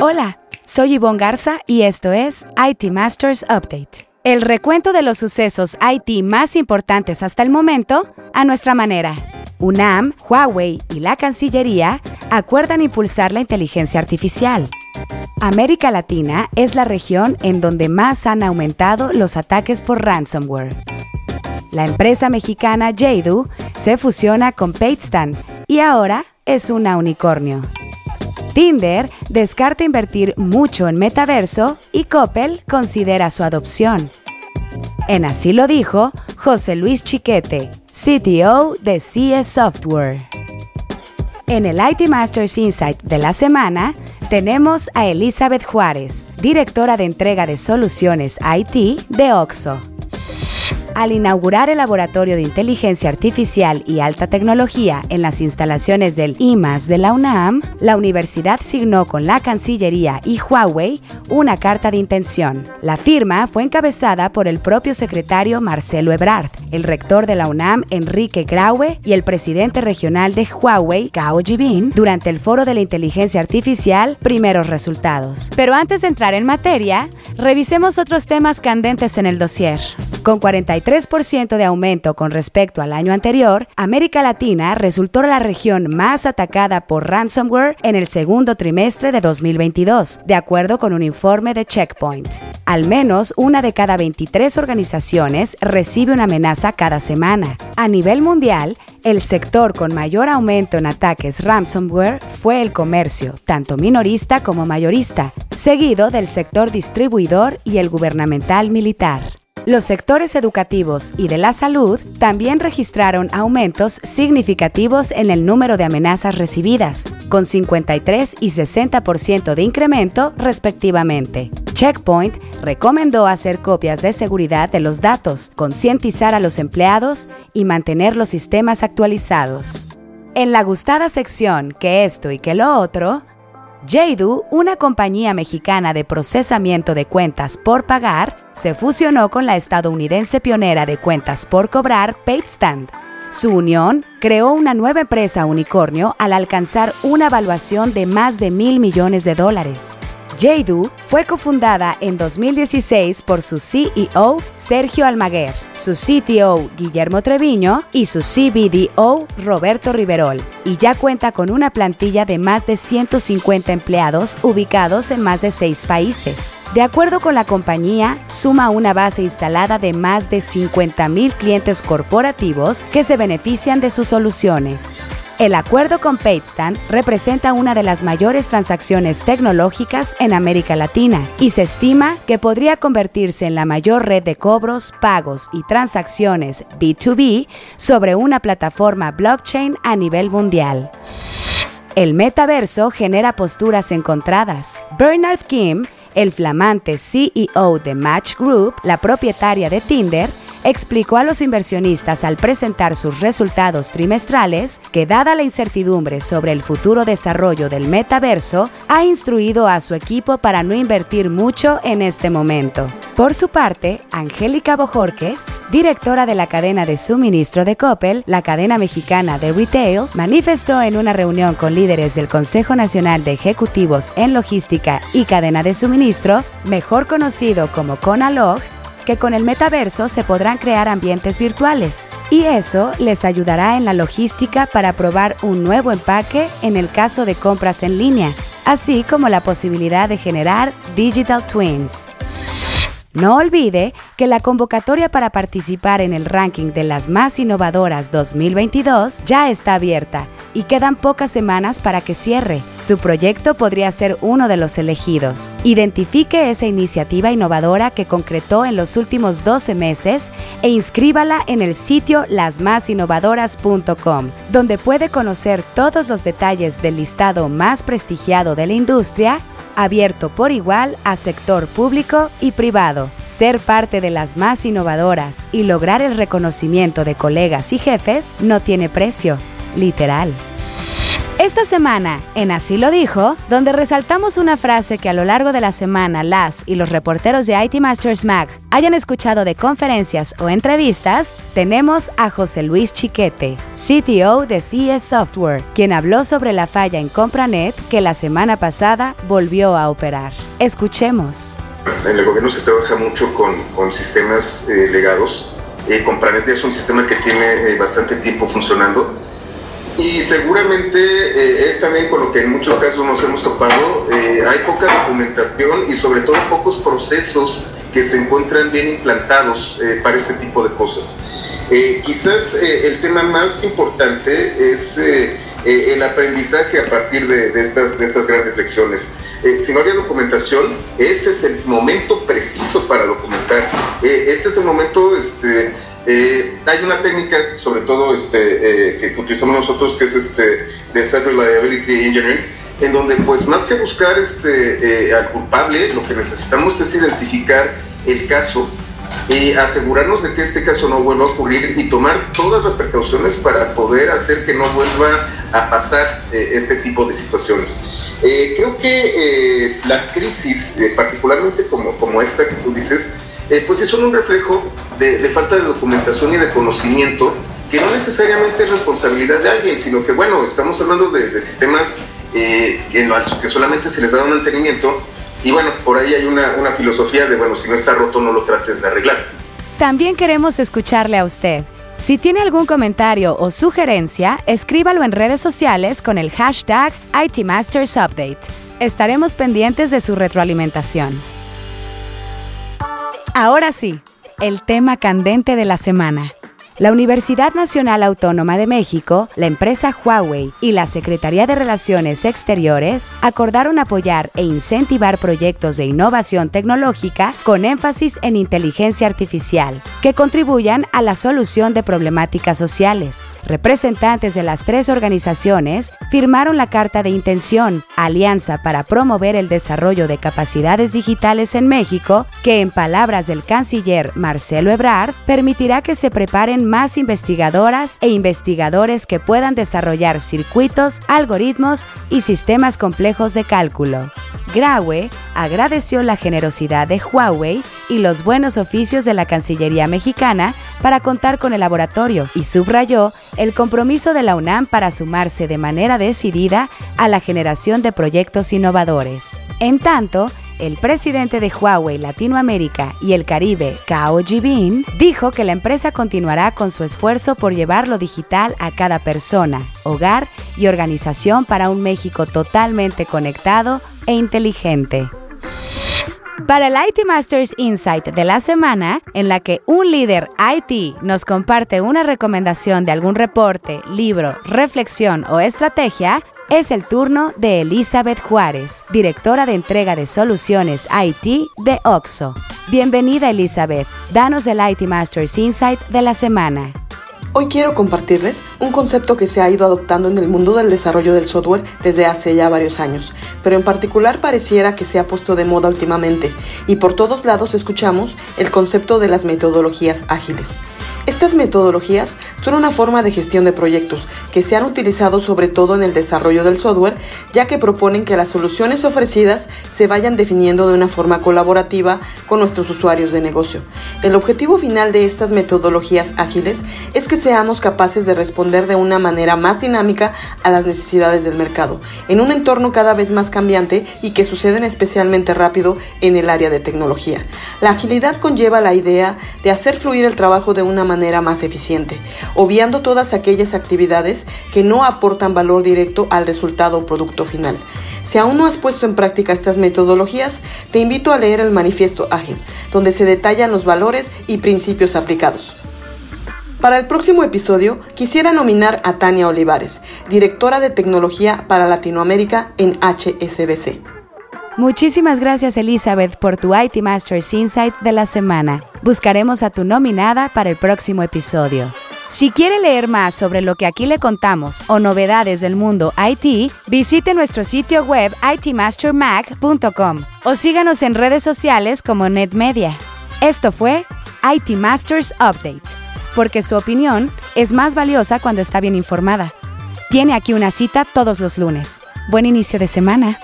Hola, soy Yvonne Garza y esto es IT Masters Update. El recuento de los sucesos IT más importantes hasta el momento a nuestra manera. UNAM, Huawei y la Cancillería acuerdan impulsar la inteligencia artificial. América Latina es la región en donde más han aumentado los ataques por ransomware. La empresa mexicana Jadu se fusiona con Patestan y ahora es una unicornio. Tinder descarta invertir mucho en metaverso y Coppel considera su adopción. En así lo dijo José Luis Chiquete, CTO de CS Software. En el IT Masters Insight de la semana, tenemos a Elizabeth Juárez, directora de entrega de soluciones IT de OXO al inaugurar el Laboratorio de Inteligencia Artificial y Alta Tecnología en las instalaciones del IMAS de la UNAM, la universidad signó con la Cancillería y Huawei una carta de intención. La firma fue encabezada por el propio secretario Marcelo Ebrard, el rector de la UNAM Enrique Graue y el presidente regional de Huawei, Gao Jibin, durante el Foro de la Inteligencia Artificial Primeros Resultados. Pero antes de entrar en materia, revisemos otros temas candentes en el dossier. Con 43% de aumento con respecto al año anterior, América Latina resultó la región más atacada por ransomware en el segundo trimestre de 2022, de acuerdo con un informe de Checkpoint. Al menos una de cada 23 organizaciones recibe una amenaza cada semana. A nivel mundial, el sector con mayor aumento en ataques ransomware fue el comercio, tanto minorista como mayorista, seguido del sector distribuidor y el gubernamental militar. Los sectores educativos y de la salud también registraron aumentos significativos en el número de amenazas recibidas, con 53 y 60% de incremento respectivamente. Checkpoint recomendó hacer copias de seguridad de los datos, concientizar a los empleados y mantener los sistemas actualizados. En la gustada sección que esto y que lo otro, Jadu, una compañía mexicana de procesamiento de cuentas por pagar, se fusionó con la estadounidense pionera de cuentas por cobrar PayStand. Su unión creó una nueva empresa unicornio al alcanzar una evaluación de más de mil millones de dólares. Jadu fue cofundada en 2016 por su CEO Sergio Almaguer, su CTO Guillermo Treviño y su CBDO Roberto Riverol, y ya cuenta con una plantilla de más de 150 empleados ubicados en más de seis países. De acuerdo con la compañía, suma una base instalada de más de 50.000 clientes corporativos que se benefician de sus soluciones. El acuerdo con PayStand representa una de las mayores transacciones tecnológicas en América Latina y se estima que podría convertirse en la mayor red de cobros, pagos y transacciones B2B sobre una plataforma blockchain a nivel mundial. El metaverso genera posturas encontradas. Bernard Kim, el flamante CEO de Match Group, la propietaria de Tinder, explicó a los inversionistas al presentar sus resultados trimestrales que dada la incertidumbre sobre el futuro desarrollo del metaverso, ha instruido a su equipo para no invertir mucho en este momento. Por su parte, Angélica Bojorques, directora de la cadena de suministro de Coppel, la cadena mexicana de retail, manifestó en una reunión con líderes del Consejo Nacional de Ejecutivos en Logística y Cadena de Suministro, mejor conocido como CONALOG, que con el metaverso se podrán crear ambientes virtuales y eso les ayudará en la logística para probar un nuevo empaque en el caso de compras en línea, así como la posibilidad de generar digital twins. No olvide que la convocatoria para participar en el ranking de las más innovadoras 2022 ya está abierta y quedan pocas semanas para que cierre. Su proyecto podría ser uno de los elegidos. Identifique esa iniciativa innovadora que concretó en los últimos 12 meses e inscríbala en el sitio lasmasinnovadoras.com, donde puede conocer todos los detalles del listado más prestigiado de la industria abierto por igual a sector público y privado. Ser parte de las más innovadoras y lograr el reconocimiento de colegas y jefes no tiene precio, literal. Esta semana, en Así lo dijo, donde resaltamos una frase que a lo largo de la semana las y los reporteros de IT Masters Mag hayan escuchado de conferencias o entrevistas, tenemos a José Luis Chiquete, CTO de CS Software, quien habló sobre la falla en CompraNet que la semana pasada volvió a operar. Escuchemos. En el gobierno se trabaja mucho con, sistemas eh, legados. Eh, CompraNet es un sistema que tiene eh, bastante tiempo funcionando y seguramente eh, es también con lo que en muchos casos nos hemos topado, eh, hay poca documentación y sobre todo pocos procesos que se encuentran bien implantados eh, para este tipo de cosas. quizás el tema más importante es el aprendizaje a partir de, estas, de estas grandes lecciones. si no había documentación, este es el momento preciso para documentar. este es el momento... Este, eh, hay una técnica, sobre todo este, eh, que, utilizamos nosotros, que es este, de Set Reliability Engineering, en donde pues más que buscar este, eh, al culpable, lo que necesitamos es identificar el caso y asegurarnos de que este caso no vuelva a ocurrir y tomar todas las precauciones para poder hacer que no vuelva a pasar este tipo de situaciones. creo que las crisis, particularmente como, como esta que tú dices, eh, pues son un reflejo de, falta de documentación y de conocimiento que no necesariamente es responsabilidad de alguien, sino que, bueno, estamos hablando de, sistemas eh, que, que, solamente se les da un mantenimiento y, bueno, por ahí hay una, una filosofía de, bueno, si no está roto, no lo trates de arreglar. También queremos escucharle a usted. Si tiene algún comentario o sugerencia, escríbalo en redes sociales con el hashtag ITMastersUpdate. Estaremos pendientes de su retroalimentación. Ahora sí, el tema candente de la semana. La Universidad Nacional Autónoma de México, la empresa Huawei y la Secretaría de Relaciones Exteriores acordaron apoyar e incentivar proyectos de innovación tecnológica con énfasis en inteligencia artificial, que contribuyan a la solución de problemáticas sociales. Representantes de las tres organizaciones firmaron la Carta de Intención, Alianza para promover el desarrollo de capacidades digitales en México, que en palabras del canciller Marcelo Ebrard permitirá que se preparen más investigadoras e investigadores que puedan desarrollar circuitos, algoritmos y sistemas complejos de cálculo. Graue agradeció la generosidad de Huawei y los buenos oficios de la Cancillería mexicana para contar con el laboratorio y subrayó el compromiso de la UNAM para sumarse de manera decidida a la generación de proyectos innovadores. En tanto, el presidente de Huawei Latinoamérica y el Caribe, Kao Jibin, dijo que la empresa continuará con su esfuerzo por llevar lo digital a cada persona, hogar y organización para un México totalmente conectado e inteligente. Para el IT Masters Insight de la semana, en la que un líder IT nos comparte una recomendación de algún reporte, libro, reflexión o estrategia, es el turno de Elizabeth Juárez, directora de entrega de soluciones IT de OXO. Bienvenida Elizabeth, danos el IT Masters Insight de la semana. Hoy quiero compartirles un concepto que se ha ido adoptando en el mundo del desarrollo del software desde hace ya varios años, pero en particular pareciera que se ha puesto de moda últimamente y por todos lados escuchamos el concepto de las metodologías ágiles. Estas metodologías son una forma de gestión de proyectos que se han utilizado sobre todo en el desarrollo del software, ya que proponen que las soluciones ofrecidas se vayan definiendo de una forma colaborativa con nuestros usuarios de negocio. El objetivo final de estas metodologías ágiles es que seamos capaces de responder de una manera más dinámica a las necesidades del mercado, en un entorno cada vez más cambiante y que suceden especialmente rápido en el área de tecnología. La agilidad conlleva la idea de hacer fluir el trabajo de una manera más eficiente, obviando todas aquellas actividades que no aportan valor directo al resultado o producto final. Si aún no has puesto en práctica estas metodologías, te invito a leer el manifiesto ágil, donde se detallan los valores y principios aplicados. Para el próximo episodio quisiera nominar a Tania Olivares, directora de tecnología para Latinoamérica en HSBC. Muchísimas gracias Elizabeth por tu IT Masters Insight de la semana. Buscaremos a tu nominada para el próximo episodio. Si quiere leer más sobre lo que aquí le contamos o novedades del mundo IT, visite nuestro sitio web itmastermag.com o síganos en redes sociales como NetMedia. Esto fue IT Masters Update, porque su opinión es más valiosa cuando está bien informada. tiene aquí una cita todos los lunes. Buen inicio de semana.